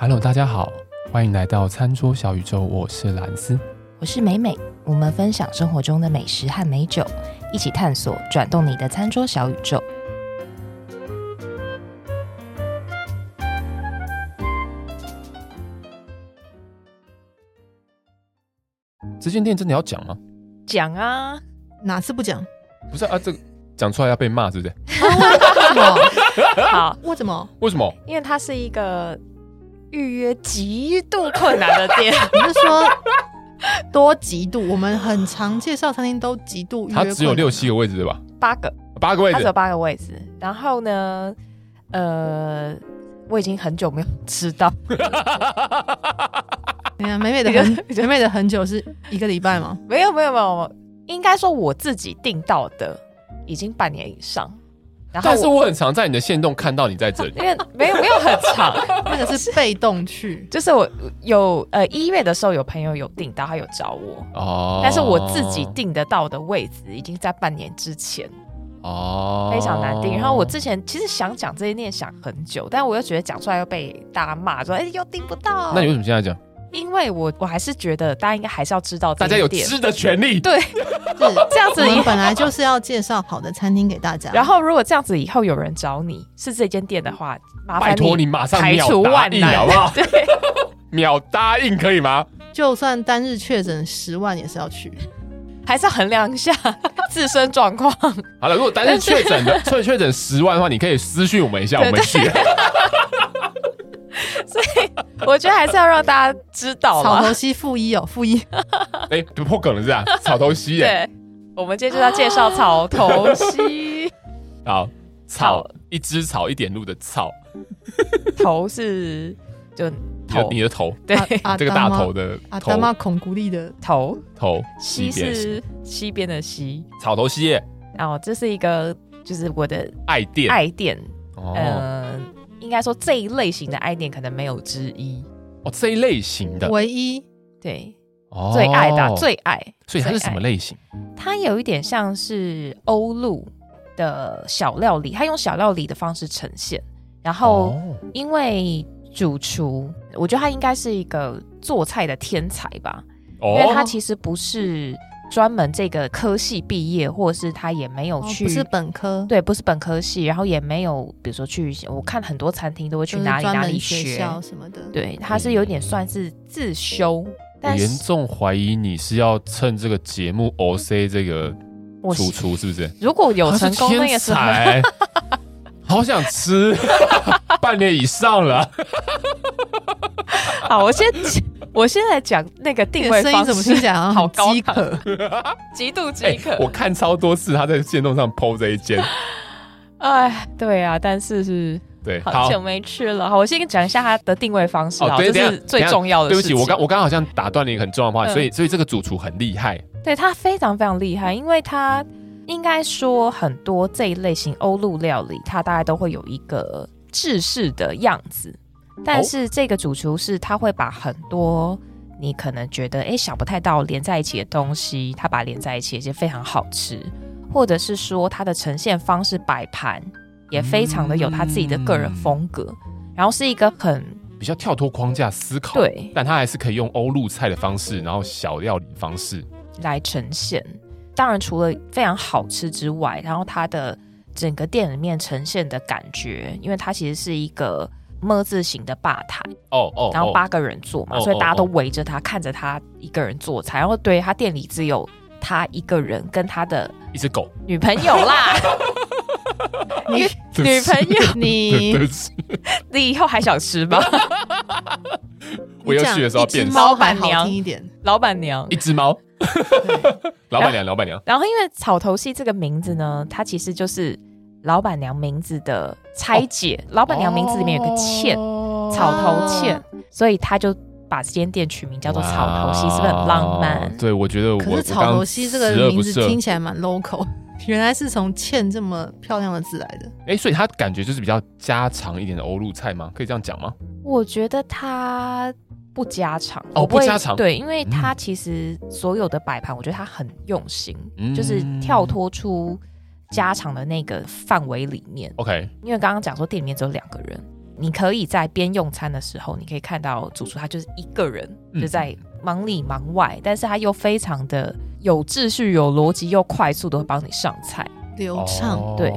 Hello，大家好，欢迎来到餐桌小宇宙，我是兰斯，我是美美，我们分享生活中的美食和美酒，一起探索转动你的餐桌小宇宙。这间店真的要讲吗？讲啊，哪次不讲？不是啊，这个讲出来要被骂，是不是？为什么？好，为什么？为什么？因为它是一个预约极度困难的店。你是说多极度？我们很常介绍餐厅都极度预约，它只有六七个位置对吧？八个，八个位置，它只有八个位置。然后呢，呃，我已经很久没有吃到。你看美美的很美美的很久是一个礼拜吗？没有没有没有，应该说我自己订到的已经半年以上。然后但是我很常在你的线动看到你在这里，因为没有没有很长，那个是被动去，就是我有呃一月的时候有朋友有订到，他有找我。哦，但是我自己订得到的位置已经在半年之前。哦，非常难订。然后我之前其实想讲这些念想很久，但我又觉得讲出来又被大家骂说哎又订不到。那你为什么现在讲？因为我我还是觉得大家应该还是要知道，大家有知的权利。对，是这样子。你本来就是要介绍好的餐厅给大家。然后如果这样子以后有人找你是这间店的话，麻烦拜托你马上排除万难，好不好？对，秒答应可以吗？就算单日确诊十万也是要去，还是要衡量一下 自身状况。好了，如果单日确诊的，确 确诊十万的话，你可以私讯我们一下，我们去。所以 我觉得还是要让大家知道草头西负一哦，负一。哎，不破梗了是吧？草头西耶。对，我们今天就要介绍草头西。好，草一枝草一点露的草，头是就头。你的头，对，这个大头的阿达玛孔古力的头。头，西是西边的西，草头西耶。然后这是一个就是我的爱店，爱店，嗯。应该说这一类型的爱店可能没有之一哦，这一类型的唯一对，哦、最爱的最爱，所以它是什么类型？它有一点像是欧陆的小料理，它用小料理的方式呈现。然后因为主厨，我觉得他应该是一个做菜的天才吧，哦、因为他其实不是。专门这个科系毕业，或者是他也没有去，哦、不是本科，对，不是本科系，然后也没有，比如说去，我看很多餐厅都会去哪里哪里学什么的，对，他是有点算是自修。嗯、但是严重怀疑你是要趁这个节目 OC 这个主厨是不是？如果有成功，那个才 好想吃，半年以上了。好，我先。我现在讲那个定位方式，怎么听起来好 饥渴，极度饥渴。我看超多次他在线动上 PO 这一间，哎，对啊，但是是，对，好久没吃了。好，我先讲一下它的定位方式啊，这是最重要的。对不起，我刚我刚好像打断了一个很重要的话，所以所以这个主厨很厉害，对他非常非常厉害，因为他应该说很多这一类型欧陆料理，他大概都会有一个制式的样子。但是这个主厨是他会把很多你可能觉得哎想不太到连在一起的东西，他把它连在一起，而且非常好吃，或者是说他的呈现方式摆盘也非常的有他自己的个人风格，嗯、然后是一个很比较跳脱框架思考，对，但他还是可以用欧陆菜的方式，然后小料理方式来呈现。当然除了非常好吃之外，然后他的整个店里面呈现的感觉，因为它其实是一个。么字形的吧台哦哦，然后八个人坐嘛，oh, 所以大家都围着他，oh, oh, oh. 看着他一个人做菜。然后对他店里只有他一个人跟他的一只狗女朋友啦。女 女朋友，你你以后还想吃吗？我要去的时候变老板娘一点，老板娘一只猫，老板娘老板娘。然后因为草头戏这个名字呢，它其实就是。老板娘名字的拆解，哦、老板娘名字里面有个茜，哦、草头茜，所以他就把这间店取名叫做草头溪，是不是很浪漫？对，我觉得我。可是草头溪这个名字听起来蛮 local，原来是从茜这么漂亮的字来的。哎、欸，所以它感觉就是比较家常一点的欧陆菜吗？可以这样讲吗？我觉得它不家常哦，不家常。对，因为它其实所有的摆盘，我觉得它很用心，嗯、就是跳脱出。家常的那个范围里面，OK，因为刚刚讲说店里面只有两个人，你可以在边用餐的时候，你可以看到主厨他就是一个人就在忙里忙外，嗯、但是他又非常的有秩序、有逻辑又快速的会帮你上菜，流畅。对，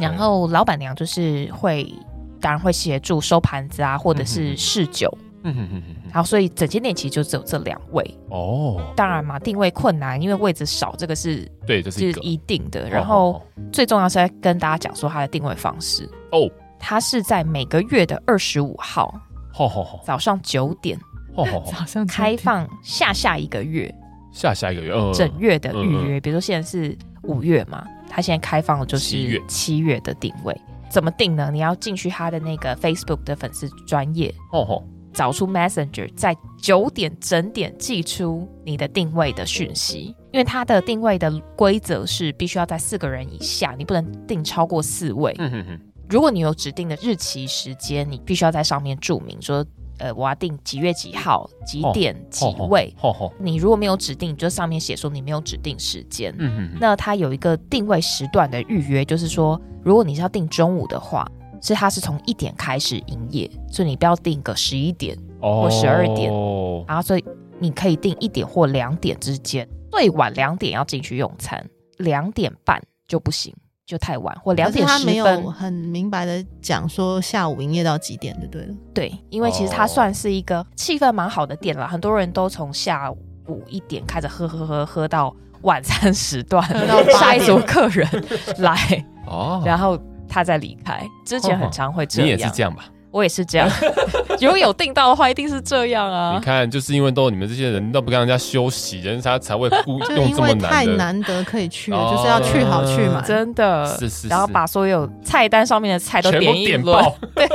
然后老板娘就是会，当然会协助收盘子啊，或者是试酒。嗯哼哼哼。然后所以整间店其实就只有这两位。哦。当然嘛，定位困难，因为位置少，这个是对，这是一，是一定的。然后最重要是在跟大家讲说它的定位方式。哦。它是在每个月的二十五号，早上九点，早上开放下下一个月，下下一个月，整月的预约。比如说现在是五月嘛，它现在开放的就是七月的定位。怎么定呢？你要进去他的那个 Facebook 的粉丝专页，找出 Messenger，在九点整点寄出你的定位的讯息。因为它的定位的规则是必须要在四个人以下，你不能定超过四位。嗯哼哼如果你有指定的日期时间，你必须要在上面注明说，呃，我要定几月几号几点几位。你如果没有指定，就上面写说你没有指定时间。嗯哼。那它有一个定位时段的预约，就是说，如果你是要定中午的话，是它是从一点开始营业，所以你不要定个十一点或十二点。哦。然后所以你可以定一点或两点之间，最晚两点要进去用餐，两点半就不行。就太晚，或两点十分。他没有很明白的讲说下午营业到几点就对了。对，因为其实它算是一个气氛蛮好的店了，很多人都从下午一点开始喝喝喝喝到晚餐时段，到下一组客人来，哦，然后他再离开。之前很常会这样，你也是这样吧？我也是这样，如果有订到的话，一定是这样啊！你看，就是因为都你们这些人都不跟人家休息，人家才会雇 用这么难的。太难得可以去了，哦、就是要去好去嘛，真的。是是是。然后把所有菜单上面的菜都点一轮。对。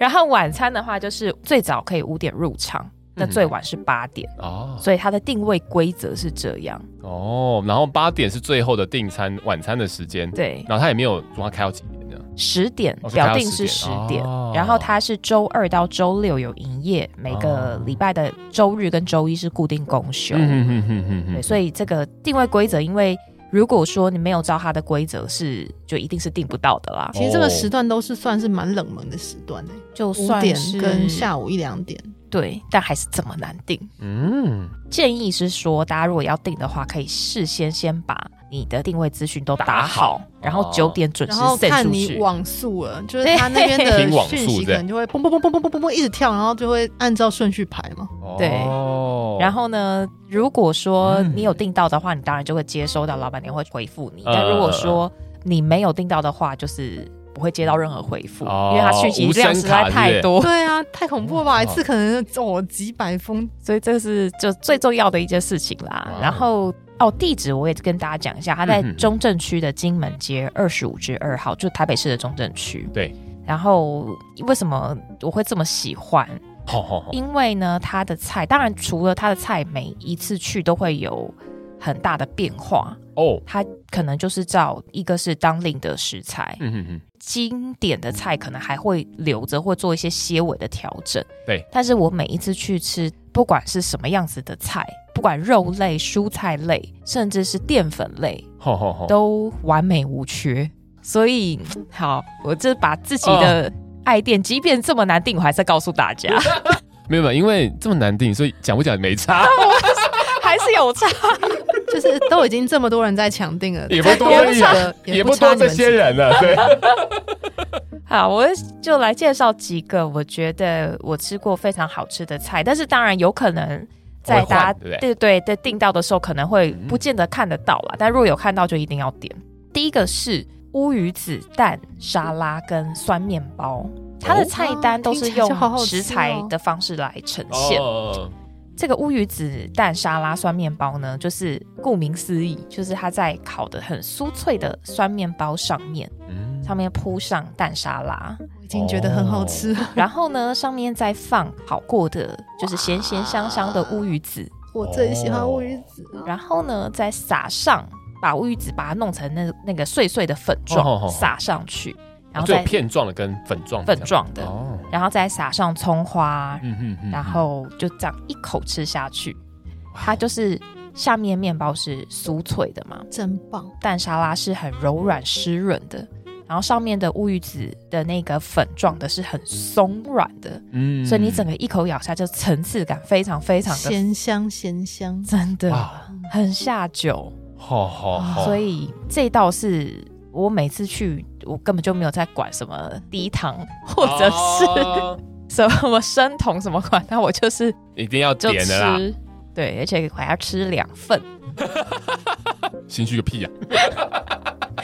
然后晚餐的话，就是最早可以五点入场。那最晚是八点哦，所以它的定位规则是这样哦。然后八点是最后的订餐晚餐的时间，对。然后它也没有说它开到几点呢？十点，表定是十点。然后它是周二到周六有营业，每个礼拜的周日跟周一是固定公休。嗯嗯嗯嗯。对，所以这个定位规则，因为如果说你没有照它的规则，是就一定是订不到的啦。其实这个时段都是算是蛮冷门的时段呢，就算是跟下午一两点。对，但还是这么难定。嗯，建议是说，大家如果要定的话，可以事先先把你的定位资讯都打好，打好然后九点准时。然后看你网速了，就是他那边的 讯息可能就会嘣嘣嘣嘣嘣嘣嘣嘣一直跳，然后就会按照顺序排嘛。对。然后呢，如果说你有订到的话，你当然就会接收到老板娘会回复你。但如果说你没有订到的话，就是。不会接到任何回复，哦、因为他讯息量实在太多。对啊，太恐怖了吧！一次可能哦几百封，所以这是就最重要的一件事情啦。哇然后哦，地址我也跟大家讲一下，他在中正区的金门街二十五至二号，就台北市的中正区。对。然后为什么我会这么喜欢？因为呢，他的菜当然除了他的菜，每一次去都会有。很大的变化。哦，它可能就是照一个是当令的食材，嗯哼哼，经典的菜可能还会留着，或做一些些微的调整。对，但是我每一次去吃，不管是什么样子的菜，不管肉类、蔬菜类，甚至是淀粉类，吼吼吼，都完美无缺。所以，好，我这把自己的爱店，即便这么难定，我还是告诉大家，没有没有，因为这么难定，所以讲不讲没差，还是有差。就是都已经这么多人在抢定了，也不多，也不多这些人了。对，好，我就来介绍几个我觉得我吃过非常好吃的菜，但是当然有可能在大家对对对订到的时候，可能会不见得看得到啦。但如果有看到，就一定要点。第一个是乌鱼子蛋沙拉跟酸面包，它的菜单都是用食材的方式来呈现。这个乌鱼子蛋沙拉酸面包呢，就是顾名思义，就是它在烤的很酥脆的酸面包上面，嗯、上面铺上蛋沙拉，我已经觉得很好吃。然后呢，上面再放烤过的，就是咸咸香香的乌鱼子，我最喜欢乌鱼子。然后呢，再撒上，把乌鱼子把它弄成那那个碎碎的粉状，哦哦哦撒上去。然后再片状的跟粉状粉状的，哦、然后再撒上葱花，嗯嗯嗯、然后就这样一口吃下去，它就是下面面包是酥脆的嘛，真棒。蛋沙拉是很柔软湿润的，然然后上面的乌鱼子的那个粉状的是很松软的，嗯，所以你整个一口咬下就层次感非常非常的咸香咸香，真的很下酒，好好好。所以这道是我每次去，我根本就没有在管什么低糖 或者是 什么生酮什么款，那我就是一定要点的啦，对，而且还要吃两份。心虚个屁呀！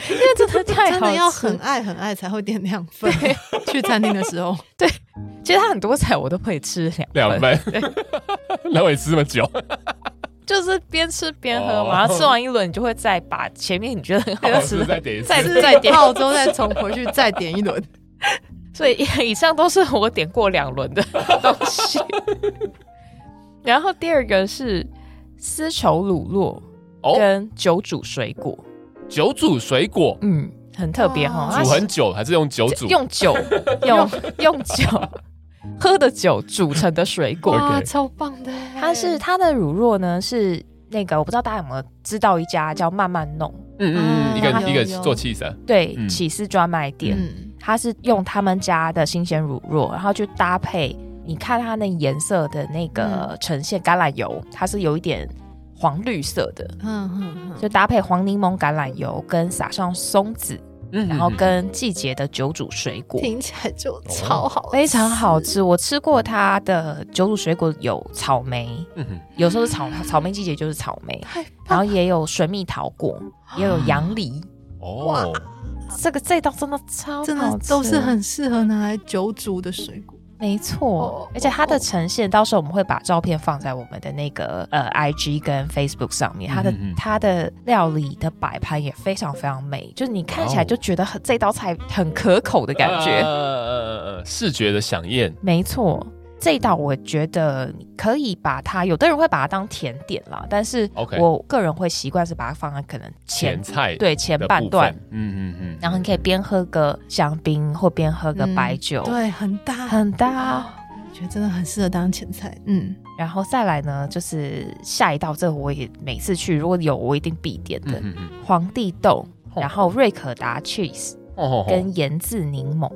因为真的太好，真的要很爱很爱才会点两份。去餐厅的时候，对，其实他很多菜我都会吃两两份。那我也吃这么久？就是边吃边喝嘛。然后吃完一轮，你就会再把前面你觉得很好吃的再点一次，再再点，澳洲再重回去再点一轮。所以以上都是我点过两轮的东西。然后第二个是丝绸乳酪。跟酒煮水果，酒煮水果，嗯，很特别哈。煮很久还是用酒煮？用酒，用用酒喝的酒煮成的水果，哇，超棒的！它是它的乳酪呢，是那个我不知道大家有没有知道一家叫慢慢弄，嗯嗯，一个一个做起司，对，起司专卖店，它是用他们家的新鲜乳酪，然后去搭配，你看它那颜色的那个呈现橄榄油，它是有一点。黄绿色的，嗯嗯嗯，就搭配黄柠檬橄榄油，跟撒上松子，嗯，然后跟季节的酒煮水果，听起来就超好，非常好吃。我吃过它的酒煮水果，有草莓，嗯哼，有时候是草草莓季节就是草莓，然后也有水蜜桃果，也有杨梨。哦，这个这道真的超真的都是很适合拿来酒煮的水果。没错，而且它的呈现，到时候我们会把照片放在我们的那个呃 IG 跟 Facebook 上面。它的它的料理的摆盘也非常非常美，就是你看起来就觉得很这道菜很可口的感觉，呃，视觉的响应。没错。这一道我觉得可以把它，有的人会把它当甜点啦，但是我个人会习惯是把它放在可能前，前菜对前半段，嗯嗯嗯，然后你可以边喝个香槟或边喝个白酒，嗯、对，很搭很大，哦，我觉得真的很适合当前菜，嗯，然后再来呢，就是下一道，这个我也每次去如果有我一定必点的，嗯嗯皇帝豆，然后瑞可达 cheese，跟盐渍柠檬，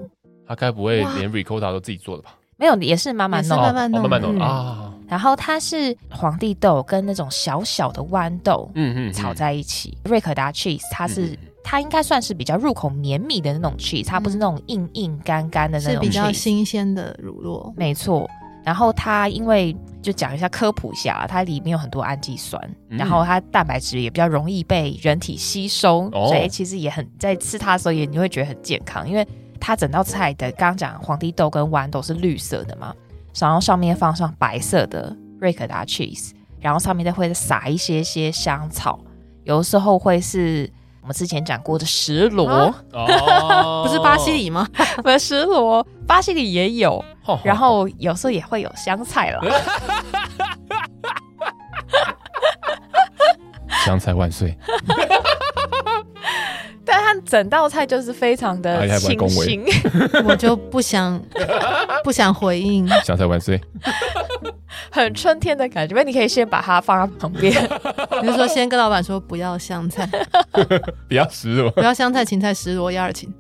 他该不会连 ricotta 都自己做的吧？没有，也是慢慢弄，慢慢弄，慢慢弄啊。然后它是皇帝豆跟那种小小的豌豆，嗯嗯，炒在一起。瑞可达 cheese，它是它应该算是比较入口绵密的那种 cheese，它不是那种硬硬干干的那种，是比较新鲜的乳酪。没错。然后它因为就讲一下科普一下，它里面有很多氨基酸，然后它蛋白质也比较容易被人体吸收，所以其实也很在吃它的时候也你会觉得很健康，因为。它整道菜的刚刚讲皇帝豆跟豌豆是绿色的嘛，然后上面放上白色的瑞可达 cheese，然后上面再会撒一些些香草，有的时候会是我们之前讲过的石螺，哦、不是巴西里吗？不是石螺，巴西里也有，然后有时候也会有香菜了。香菜万岁！整道菜就是非常的清新，我就不想 不想回应。香菜万岁，很春天的感觉。那你可以先把它放在旁边，比如说先跟老板说不要香菜，不要石螺，不要香菜、芹菜、石螺、鸭耳芹。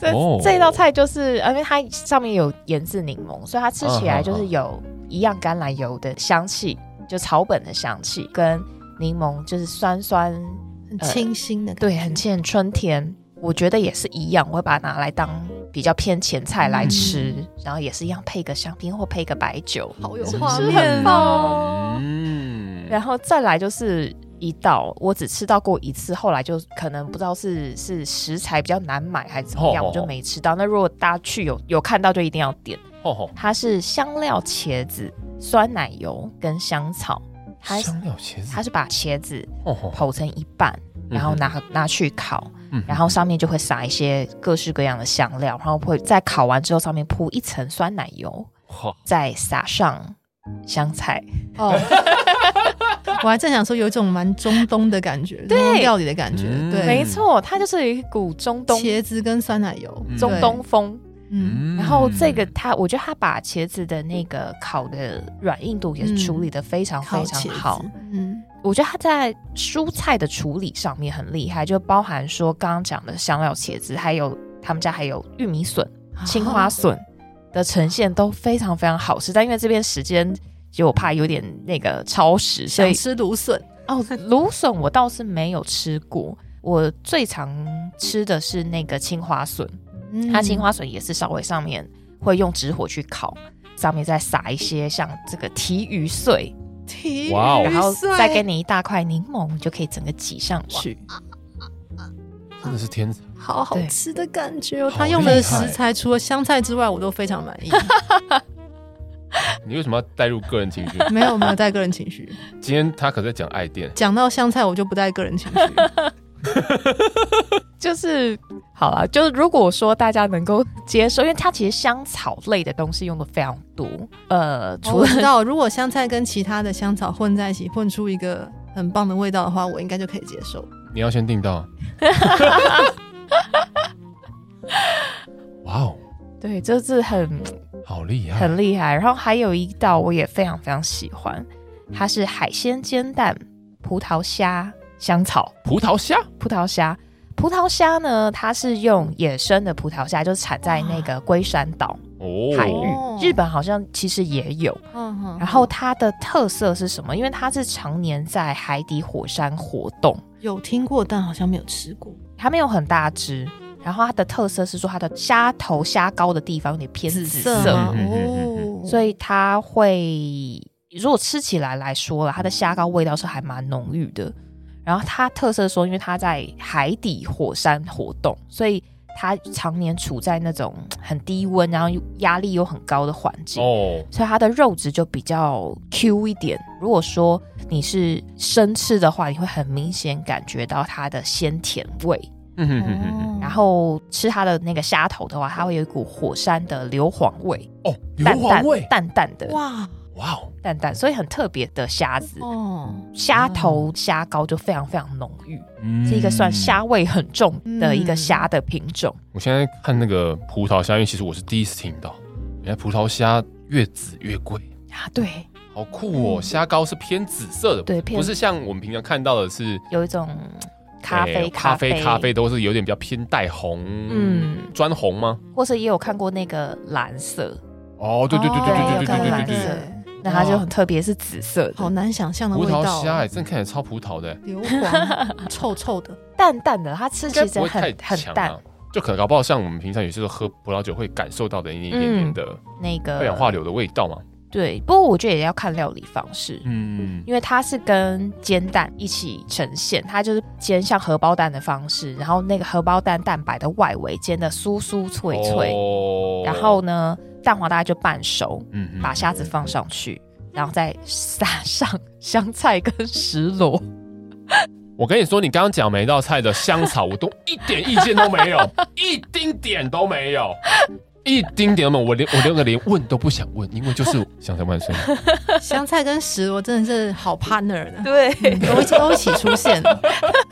这这道菜就是，因为它上面有盐渍柠檬，所以它吃起来就是有一样橄榄油的香气，就草本的香气，跟柠檬就是酸酸。很清新的感觉，对，很清春天。我觉得也是一样，我会把它拿来当比较偏前菜来吃，嗯、然后也是一样配个香槟或配个白酒，好有画面哦。嗯，然后再来就是一道，我只吃到过一次，后来就可能不知道是是食材比较难买还是怎么样，我就没吃到。那如果大家去有有看到，就一定要点。它是香料茄子、酸奶油跟香草。香料茄子，它是把茄子剖成一半，然后拿拿去烤，然后上面就会撒一些各式各样的香料，然后会在烤完之后上面铺一层酸奶油，再撒上香菜。哦，我还正想说有一种蛮中东的感觉，对，料理的感觉，对，没错，它就是一股中东茄子跟酸奶油，中东风。嗯，然后这个他，我觉得他把茄子的那个烤的软硬度也是处理的非常非常好。嗯，我觉得他在蔬菜的处理上面很厉害，就包含说刚刚讲的香料茄子，还有他们家还有玉米笋、青花笋的呈现都非常非常好吃。但因为这边时间，就我怕有点那个超时，所以吃芦笋哦，芦笋我倒是没有吃过。我最常吃的是那个青花笋，嗯、它青花笋也是稍微上面会用直火去烤，上面再撒一些像这个提鱼碎，提鱼然后再给你一大块柠檬，你就可以整个挤上去，真的是天才，好好吃的感觉哦！他用的食材除了香菜之外，我都非常满意。你为什么要带入个人情绪？没有没有带个人情绪。今天他可是在讲爱店，讲到香菜我就不带个人情绪。就是好了，就是如果说大家能够接受，因为它其实香草类的东西用的非常多。呃，除了、哦、知道如果香菜跟其他的香草混在一起，混出一个很棒的味道的话，我应该就可以接受。你要先订到。哇哦！对，就是很好厉害，很厉害。然后还有一道我也非常非常喜欢，它是海鲜煎蛋葡萄虾。香草葡萄虾，葡萄虾，葡萄虾呢？它是用野生的葡萄虾，就是产在那个龟山岛海域。哦、日本好像其实也有。哦、然后它的特色是什么？因为它是常年在海底火山活动。有听过，但好像没有吃过。它没有很大只。然后它的特色是说，它的虾头、虾膏的地方有点偏紫色。紫色哦。所以它会，如果吃起来来说了，它的虾膏味道是还蛮浓郁的。然后它特色说，因为它在海底火山活动，所以它常年处在那种很低温，然后压力又很高的环境，哦，所以它的肉质就比较 Q 一点。如果说你是生吃的话，你会很明显感觉到它的鲜甜味。嗯哼哼哼。然后吃它的那个虾头的话，它会有一股火山的硫磺味。哦，硫磺味，淡淡的。哇。哇哦，淡淡，所以很特别的虾子。哦，虾头虾膏就非常非常浓郁，嗯、是一个算虾味很重的一个虾的品种。我现在看那个葡萄虾，因为其实我是第一次听到，原来葡萄虾越紫越贵。啊，对，好酷哦，虾膏是偏紫色的，对，不是像我们平常看到的是有一种咖啡咖啡、欸、咖啡都是有点比较偏带红，嗯，砖红吗？或者也有看过那个蓝色，哦，对对对对对对对对对对。那它就很特别，是紫色的，好难想象的味道。葡萄虾哎，真看起来超葡萄的，硫磺，臭臭的，淡淡的。它吃起来很很淡，就可能搞不好像我们平常有时候喝葡萄酒会感受到的一点点的那个二氧化硫的味道嘛。对，不过我觉得也要看料理方式，嗯，因为它是跟煎蛋一起呈现，它就是煎像荷包蛋的方式，然后那个荷包蛋蛋白的外围煎的酥酥脆脆，然后呢。蛋黄大概就半熟，嗯，把虾子放上去，然后再撒上香菜跟石螺。我跟你说，你刚刚讲每一道菜的香草，我都一点意见都没有，一丁点都没有，一丁点都没有。我连我连个连问都不想问，因为就是香菜万岁。香菜跟石螺真的是好 partner 的，对，都都一起出现。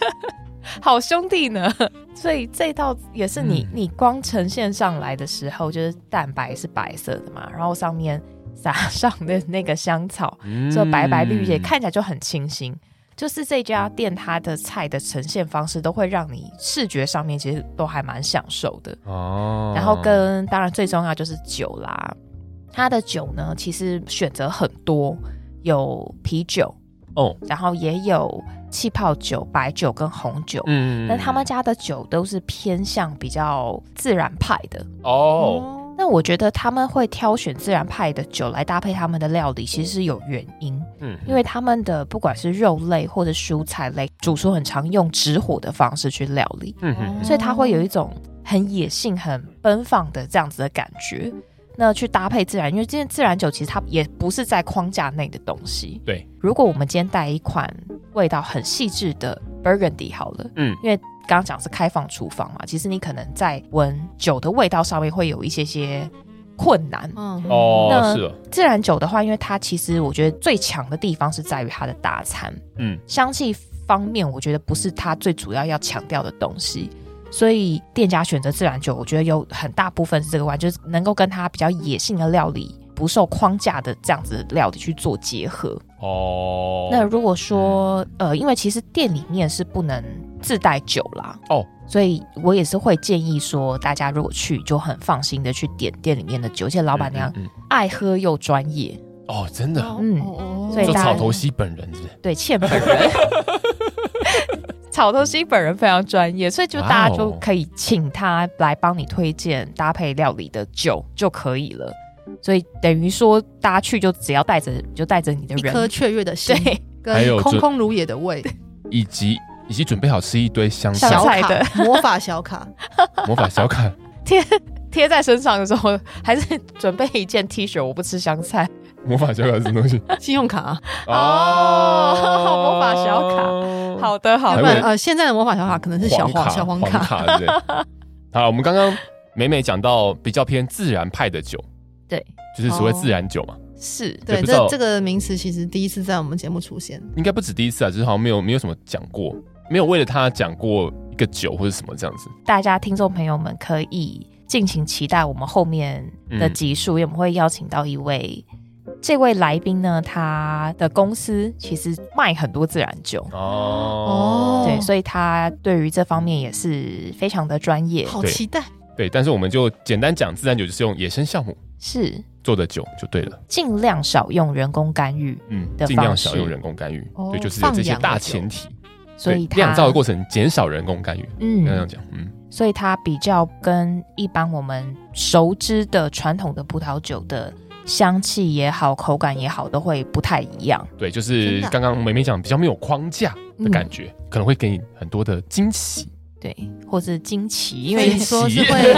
好兄弟呢，所以这道也是你，嗯、你光呈现上来的时候，就是蛋白是白色的嘛，然后上面撒上的那个香草，这、嗯、白白绿叶看起来就很清新。就是这家店它的菜的呈现方式，都会让你视觉上面其实都还蛮享受的哦。然后跟当然最重要就是酒啦，它的酒呢其实选择很多，有啤酒哦，然后也有。气泡酒、白酒跟红酒，嗯，但他们家的酒都是偏向比较自然派的。哦。那、嗯、我觉得他们会挑选自然派的酒来搭配他们的料理，其实是有原因，嗯，因为他们的不管是肉类或者蔬菜类，煮熟很常用直火的方式去料理，嗯哼，所以它会有一种很野性、很奔放的这样子的感觉。那去搭配自然，因为今天自然酒其实它也不是在框架内的东西。对，如果我们今天带一款味道很细致的 Burgundy 好了，嗯，因为刚刚讲是开放厨房嘛，其实你可能在闻酒的味道上面会有一些些困难。嗯，哦，那是。自然酒的话，因为它其实我觉得最强的地方是在于它的大餐，嗯，香气方面我觉得不是它最主要要强调的东西。所以店家选择自然酒，我觉得有很大部分是这个关，就是能够跟它比较野性的料理，不受框架的这样子的料理去做结合。哦，那如果说呃，因为其实店里面是不能自带酒啦，哦，所以我也是会建议说，大家如果去就很放心的去点店里面的酒，而且老板娘爱喝又专业。嗯嗯嗯哦，真的，嗯，所以草头西本人是不是？对，欠本人，草头西本人非常专业，所以就大家就可以请他来帮你推荐搭配料理的酒就可以了。所以等于说，大家去就只要带着，就带着你的人一颗雀跃的心，对，跟空空如也的胃，以及以及准备好吃一堆香菜的。魔法小卡，魔法小卡。贴贴在身上的时候，还是准备一件 T 恤，我不吃香菜。魔法小卡是什么东西？信用卡啊。哦，魔法小卡，好的好的。呃，现在的魔法小卡可能是小黄小黄卡。好，我们刚刚美美讲到比较偏自然派的酒，对，就是所谓自然酒嘛。是对，这这个名词其实第一次在我们节目出现，应该不止第一次啊，就是好像没有没有什么讲过，没有为了他讲过一个酒或者什么这样子。大家听众朋友们可以尽情期待我们后面的集数，因为我们会邀请到一位。这位来宾呢，他的公司其实卖很多自然酒。哦，对，所以他对于这方面也是非常的专业，好期待。对，但是我们就简单讲，自然酒就是用野生酵母是。做的酒就对了，尽量少用人工干预，嗯，尽量少用人工干预，哦、对，就是有这些大前提，所以酿造的过程减少人工干预，嗯，这样讲，嗯，所以它比较跟一般我们熟知的传统的葡萄酒的。香气也好，口感也好，都会不太一样。对，就是刚刚美美讲比较没有框架的感觉，嗯、可能会给你很多的惊喜。对，或是惊奇，因为你说是会，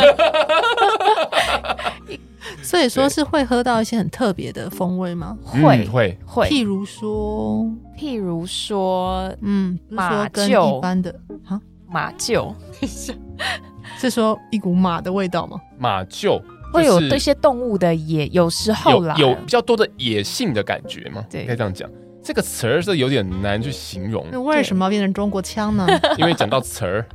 所以说是会喝到一些很特别的风味吗？会会会，譬如说，譬如说，嗯，马跟一般的啊，马厩，是说一股马的味道吗？马厩。会有这些动物的野，有时候啦，有比较多的野性的感觉吗？对，可以这样讲。这个词儿是有点难去形容。那为什么要变成中国腔呢？因为讲到词儿，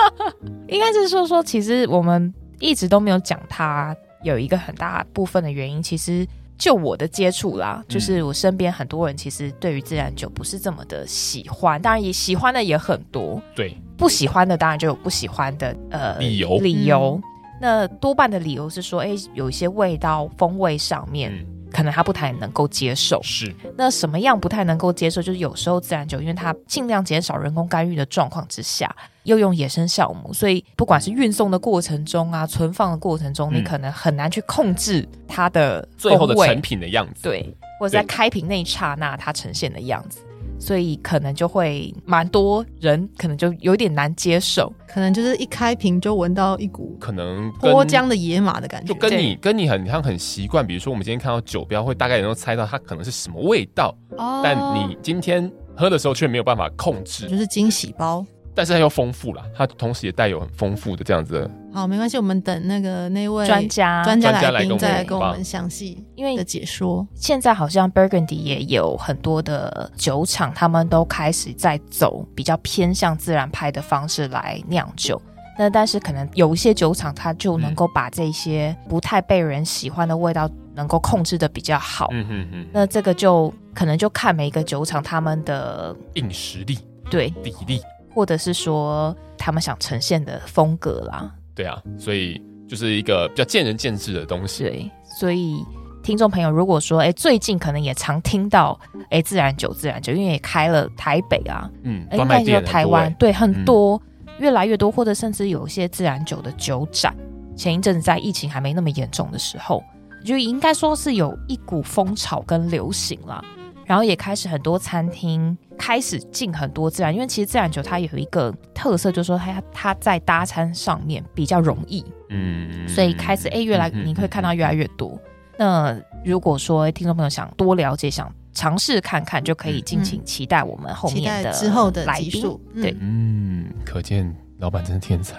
应该是说说，其实我们一直都没有讲它有一个很大部分的原因。其实就我的接触啦，就是我身边很多人其实对于自然酒不是这么的喜欢，当然也喜欢的也很多。对，不喜欢的当然就有不喜欢的呃理由理由。那多半的理由是说，哎，有一些味道、风味上面，嗯、可能他不太能够接受。是，那什么样不太能够接受？就是有时候自然酒，因为它尽量减少人工干预的状况之下，又用野生酵母，所以不管是运送的过程中啊，存放的过程中，嗯、你可能很难去控制它的最后的成品的样子，对，或者在开瓶那一刹那它呈现的样子。所以可能就会蛮多人可能就有点难接受，可能就是一开瓶就闻到一股可能脱缰的野马的感觉，就跟你跟你很像很习惯。比如说我们今天看到酒标，会大概能够猜到它可能是什么味道，哦，但你今天喝的时候却没有办法控制，就是惊喜包。但是它又丰富了，它同时也带有很丰富的这样子的。好，没关系，我们等那个那位专家专家来宾再来跟我们详细因为的解说。现在好像 Burgundy 也有很多的酒厂，他们都开始在走比较偏向自然派的方式来酿酒。那但是可能有一些酒厂，它就能够把这些不太被人喜欢的味道能够控制的比较好。嗯嗯嗯。那这个就可能就看每一个酒厂他们的硬实力，对比例。或者是说他们想呈现的风格啦，对啊，所以就是一个比较见仁见智的东西。对，所以听众朋友如果说，哎，最近可能也常听到，哎，自然酒，自然酒，因为也开了台北啊，嗯，应该说台湾，对，很多，越来越多，或者甚至有一些自然酒的酒展。前一阵子在疫情还没那么严重的时候，就应该说是有一股风潮跟流行了。然后也开始很多餐厅开始进很多自然，因为其实自然酒它有一个特色，就是说它它在搭餐上面比较容易，嗯，所以开始哎越来你会看到越来越多。那如果说听众朋友想多了解，想尝试看看，就可以敬请期待我们后面的之后的来宾。对，嗯，可见老板真是天才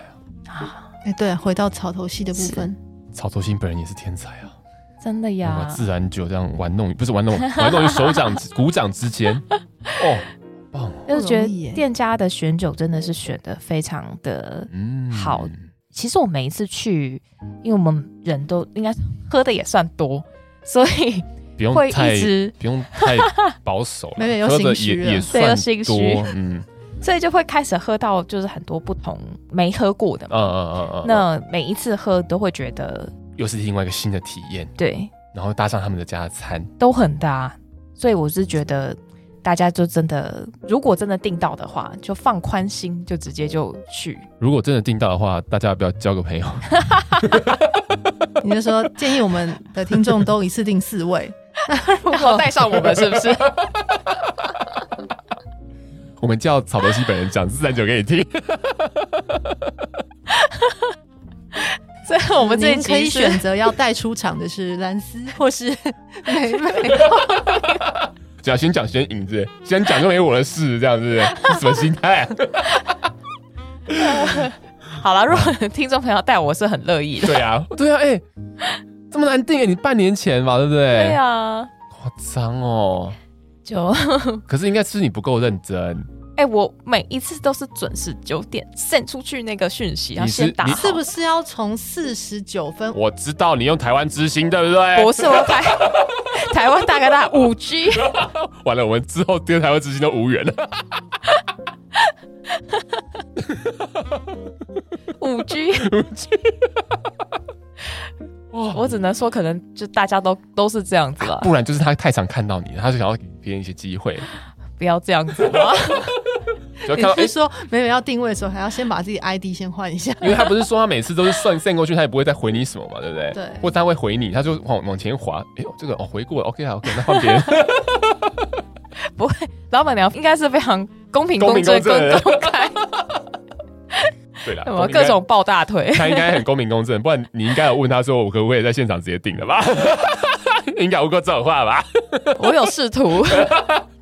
啊！啊，哎，对，回到草头戏的部分，草头戏本人也是天才啊。真的呀！自然酒这样玩弄，不是玩弄，玩弄于手掌、鼓掌之间。哦，棒，就是觉得店家的选酒真的是选的非常的好。嗯、其实我每一次去，因为我们人都应该喝的也算多，所以不用太不用太保守，喝的也也算多，嗯。所以就会开始喝到就是很多不同没喝过的嘛，嗯嗯嗯嗯，那每一次喝都会觉得又是另外一个新的体验，对，然后搭上他们的加餐都很搭，所以我是觉得大家就真的如果真的订到的话，就放宽心，就直接就去。如果真的订到的话，大家要不要交个朋友？你就说建议我们的听众都一次订四位，然后带上我们是不是？我们叫草头西本人讲四三九给你听，我们这可以选择要带出场的是兰斯 或是 美美。只要先讲先赢子，先讲就没我的事，这样子什么心态？好了，如果听众朋友带我是很乐意的。对啊，对啊，哎、欸，这么难订，你半年前嘛，对不对？对啊，夸张哦。就可是应该是你不够认真。哎、欸，我每一次都是准时九点 send 出去那个讯息，然后先打。你是不是要从四十九分？我知道你用台湾之星，对不对？不是，我台 台湾大哥大五 G。完了，我们之后跟台湾之星都无缘了。五 G，五 G。哇，我只能说，可能就大家都都是这样子了。不然就是他太常看到你，他就想要给别人一些机会。不要这样子嘛！就看到你是说没有要定位的时候，还要先把自己 ID 先换一下，因为他不是说他每次都是算 send 过去，他也不会再回你什么嘛，对不对？对。或他会回你，他就往往前滑。哎呦，这个哦回过了，OK 啊，OK，那换别人。不会，老板娘应该是非常公平、公正、公开。对了，我各种抱大腿，他应该很公平公正，不然你应该有问他说，我可不可以在现场直接订了吧？应该问过这种话吧？我有试图。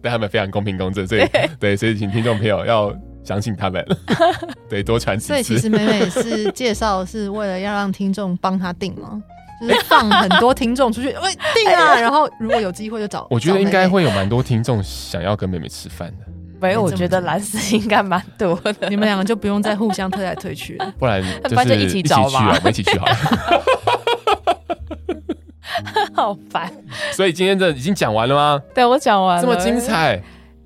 对他们非常公平公正，所以对，对，所以请听众朋友要相信他们，对，多传几次。所以其实美美是介绍是为了要让听众帮他订吗？就是放很多听众出去，喂，订啊！然后如果有机会就找。我觉得应该会有蛮多听众想要跟妹妹吃饭的。没有，我觉得蓝丝应该蛮多的。你们两个就不用再互相推来推去了，不然就是一起找吧，我们一起去好了。好烦，所以今天这已经讲完了吗？对，我讲完了，这么精彩。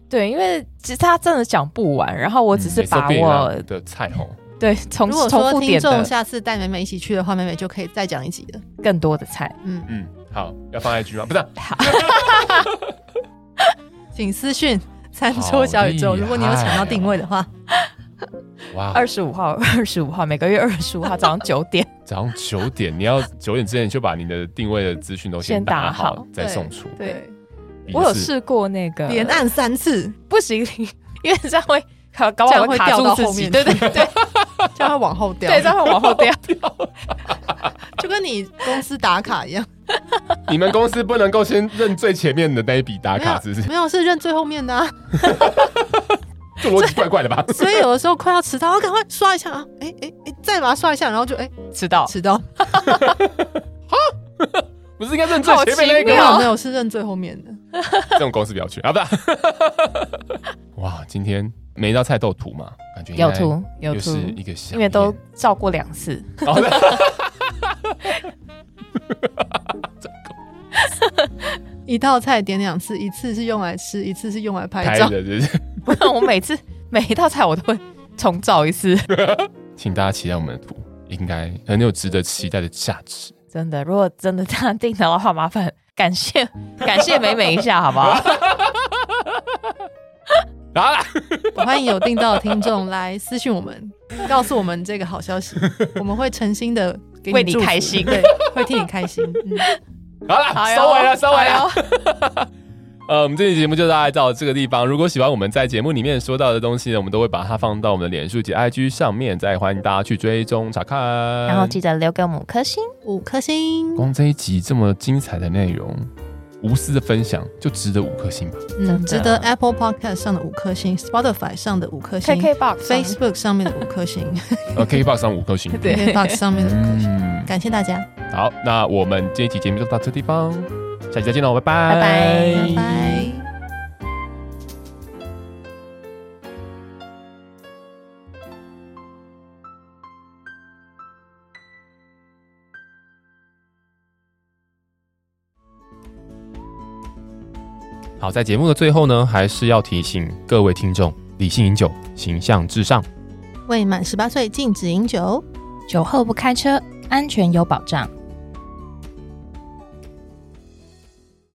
对，因为其实他真的讲不完，然后我只是把我的菜齁。对，从如果说听众下次带美美一起去的话，美美就可以再讲一集的，更多的菜。嗯嗯，好，要放 IG 吗？不是，好，请私讯餐桌小宇宙，如果你有抢到定位的话。哇！二十五号，二十五号，每个月二十五号早上九点。早上九点，你要九点之前就把你的定位的资讯都先打好，再送出。对，我有试过那个连按三次，不行，因为这样会搞搞不好会掉到后面。对对对，这样会往后掉，对，这样会往后掉，就跟你公司打卡一样。你们公司不能够先认最前面的那一笔打卡，是不是？没有，是认最后面的。这逻辑怪怪的吧？所以有的时候快要迟到，我赶快刷一下啊！哎哎哎，再把它刷一下，然后就哎迟到迟到。哈，不是应该认最前面那个吗？没有没有，是认最后面的。这种公司不要去啊！不是。哇，今天每一道菜都有图嘛？感觉有图有图，一个因为都照过两次。一道菜点两次，一次是用来吃，一次是用来拍照。不然我每次每一道菜我都会重造一次。请大家期待我们的图，应该很有值得期待的价值。真的，如果真的这样订到的话，麻烦感谢 感谢美美一下，好不好？好了，欢迎有订到的听众来私信我们，告诉我们这个好消息，我们会诚心的为你开心，对，会替你开心。嗯，好了，收尾了，收尾了。呃，我们这期节目就大概到这个地方。如果喜欢我们在节目里面说到的东西呢，我们都会把它放到我们的脸书及 IG 上面，再欢迎大家去追踪查看。然后记得留给我们五颗星，五颗星。光这一集这么精彩的内容，无私的分享就值得五颗星吧？嗯，值得 Apple Podcast 上的五颗星，Spotify 上的五颗星，KKBox，Facebook 上面的五颗星，呃，KKBox 上五颗星，对，KKBox 上面的五颗星。嗯，感谢大家。好，那我们这一期节目就到这地方，下期再见喽，拜拜，拜拜，拜拜。好，在节目的最后呢，还是要提醒各位听众：理性饮酒，形象至上。未满十八岁禁止饮酒，酒后不开车，安全有保障。